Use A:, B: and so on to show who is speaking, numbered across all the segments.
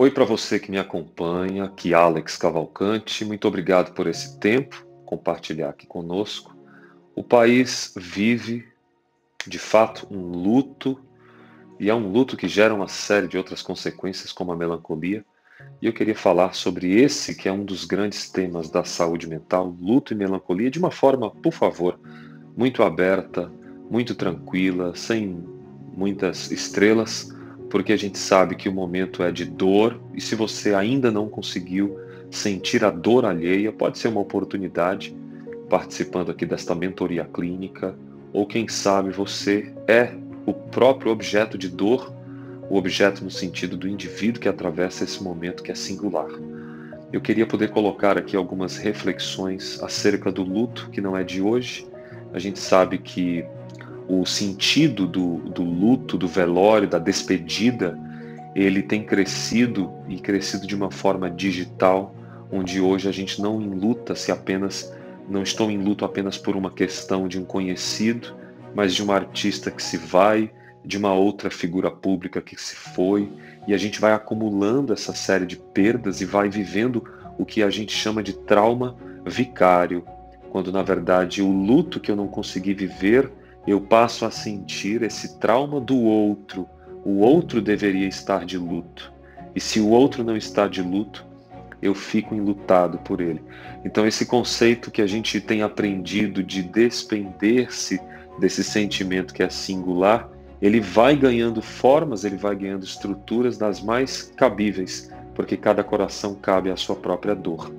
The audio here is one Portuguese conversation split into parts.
A: Oi para você que me acompanha, aqui Alex Cavalcante, muito obrigado por esse tempo, compartilhar aqui conosco. O país vive, de fato, um luto, e é um luto que gera uma série de outras consequências, como a melancolia. E eu queria falar sobre esse, que é um dos grandes temas da saúde mental, luto e melancolia, de uma forma, por favor, muito aberta, muito tranquila, sem muitas estrelas porque a gente sabe que o momento é de dor e se você ainda não conseguiu sentir a dor alheia, pode ser uma oportunidade participando aqui desta mentoria clínica, ou quem sabe você é o próprio objeto de dor, o objeto no sentido do indivíduo que atravessa esse momento que é singular. Eu queria poder colocar aqui algumas reflexões acerca do luto, que não é de hoje. A gente sabe que o sentido do, do luto, do velório, da despedida, ele tem crescido e crescido de uma forma digital, onde hoje a gente não enluta se apenas não estou em luto apenas por uma questão de um conhecido, mas de um artista que se vai, de uma outra figura pública que se foi, e a gente vai acumulando essa série de perdas e vai vivendo o que a gente chama de trauma vicário, quando na verdade o luto que eu não consegui viver eu passo a sentir esse trauma do outro. O outro deveria estar de luto. E se o outro não está de luto, eu fico enlutado por ele. Então, esse conceito que a gente tem aprendido de despender-se desse sentimento que é singular, ele vai ganhando formas, ele vai ganhando estruturas das mais cabíveis, porque cada coração cabe à sua própria dor.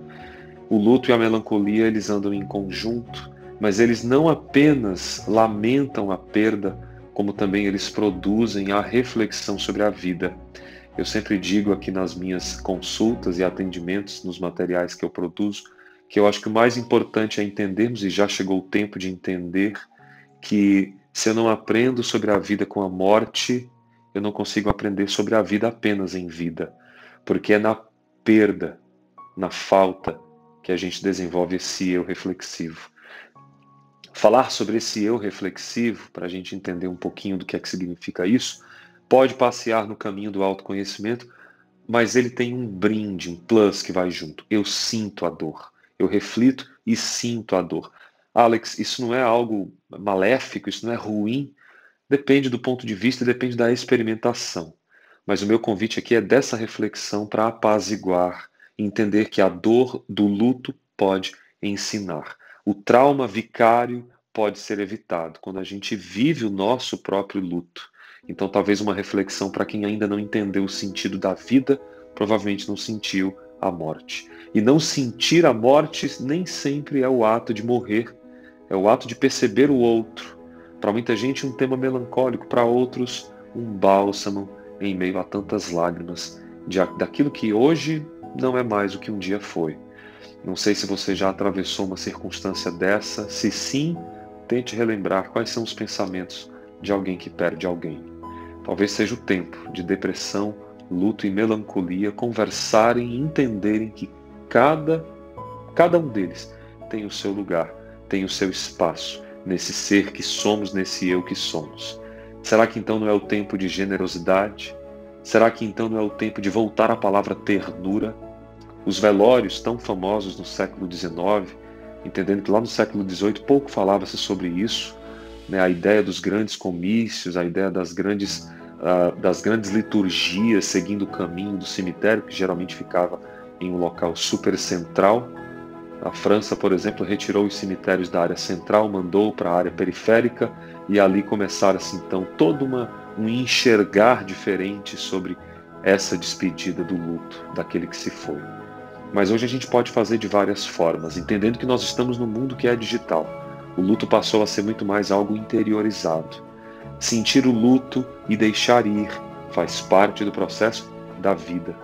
A: O luto e a melancolia, eles andam em conjunto, mas eles não apenas lamentam a perda, como também eles produzem a reflexão sobre a vida. Eu sempre digo aqui nas minhas consultas e atendimentos, nos materiais que eu produzo, que eu acho que o mais importante é entendermos, e já chegou o tempo de entender, que se eu não aprendo sobre a vida com a morte, eu não consigo aprender sobre a vida apenas em vida, porque é na perda, na falta, que a gente desenvolve esse eu reflexivo falar sobre esse eu reflexivo, para a gente entender um pouquinho do que é que significa isso, pode passear no caminho do autoconhecimento, mas ele tem um brinde, um plus que vai junto. Eu sinto a dor. Eu reflito e sinto a dor. Alex, isso não é algo maléfico, isso não é ruim. Depende do ponto de vista, depende da experimentação. Mas o meu convite aqui é dessa reflexão para apaziguar, entender que a dor do luto pode ensinar. O trauma vicário pode ser evitado quando a gente vive o nosso próprio luto. Então, talvez uma reflexão para quem ainda não entendeu o sentido da vida, provavelmente não sentiu a morte. E não sentir a morte nem sempre é o ato de morrer, é o ato de perceber o outro. Para muita gente, um tema melancólico, para outros, um bálsamo em meio a tantas lágrimas de, daquilo que hoje não é mais o que um dia foi. Não sei se você já atravessou uma circunstância dessa. Se sim, tente relembrar quais são os pensamentos de alguém que perde alguém. Talvez seja o tempo de depressão, luto e melancolia conversarem e entenderem que cada, cada um deles tem o seu lugar, tem o seu espaço nesse ser que somos, nesse eu que somos. Será que então não é o tempo de generosidade? Será que então não é o tempo de voltar à palavra ternura? Os velórios tão famosos no século XIX, entendendo que lá no século XVIII pouco falava-se sobre isso, né? a ideia dos grandes comícios, a ideia das grandes, uh, das grandes liturgias seguindo o caminho do cemitério, que geralmente ficava em um local super central. A França, por exemplo, retirou os cemitérios da área central, mandou para a área periférica e ali começaram-se então todo uma, um enxergar diferente sobre essa despedida do luto daquele que se foi. Mas hoje a gente pode fazer de várias formas, entendendo que nós estamos no mundo que é digital. O luto passou a ser muito mais algo interiorizado. Sentir o luto e deixar ir faz parte do processo da vida.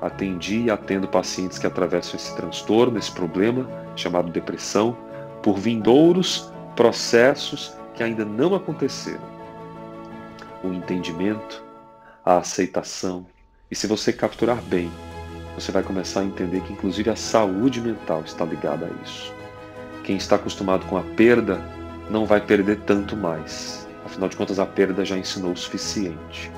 A: Atendi e atendo pacientes que atravessam esse transtorno, esse problema chamado depressão, por vindouros processos que ainda não aconteceram. O entendimento, a aceitação, e se você capturar bem você vai começar a entender que, inclusive, a saúde mental está ligada a isso. Quem está acostumado com a perda não vai perder tanto mais. Afinal de contas, a perda já ensinou o suficiente.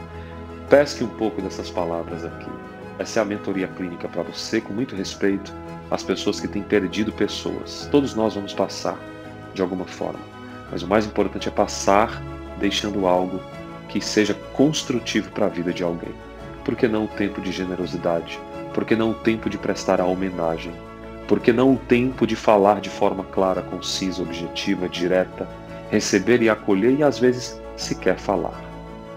A: Pesque um pouco dessas palavras aqui. Essa é a mentoria clínica para você, com muito respeito às pessoas que têm perdido pessoas. Todos nós vamos passar de alguma forma, mas o mais importante é passar deixando algo que seja construtivo para a vida de alguém. Por que não o tempo de generosidade? Por que não o tempo de prestar a homenagem? Por que não o tempo de falar de forma clara, concisa, objetiva, direta, receber e acolher e às vezes sequer falar?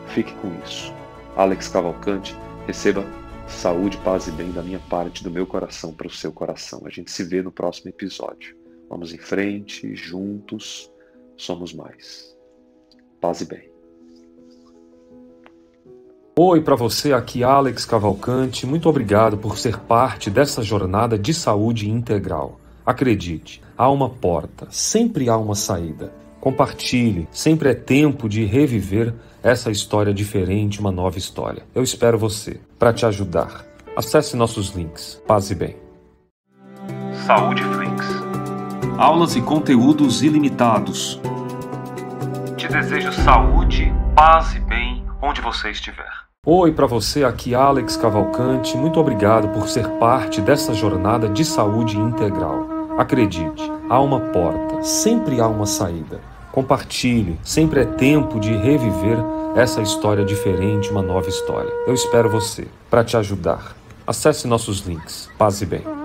A: Fique com isso. Alex Cavalcante, receba saúde, paz e bem da minha parte, do meu coração para o seu coração. A gente se vê no próximo episódio. Vamos em frente, juntos, somos mais. Paz e bem.
B: Oi para você, aqui Alex Cavalcante. Muito obrigado por ser parte dessa jornada de saúde integral. Acredite, há uma porta, sempre há uma saída. Compartilhe, sempre é tempo de reviver essa história diferente, uma nova história. Eu espero você para te ajudar. Acesse nossos links. Paz e bem.
C: Saúde Flix. Aulas e conteúdos ilimitados. Te desejo saúde, paz e bem onde você estiver.
B: Oi para você, aqui Alex Cavalcante. Muito obrigado por ser parte dessa jornada de saúde integral. Acredite, há uma porta, sempre há uma saída. Compartilhe, sempre é tempo de reviver essa história diferente, uma nova história. Eu espero você para te ajudar. Acesse nossos links. Paz e bem.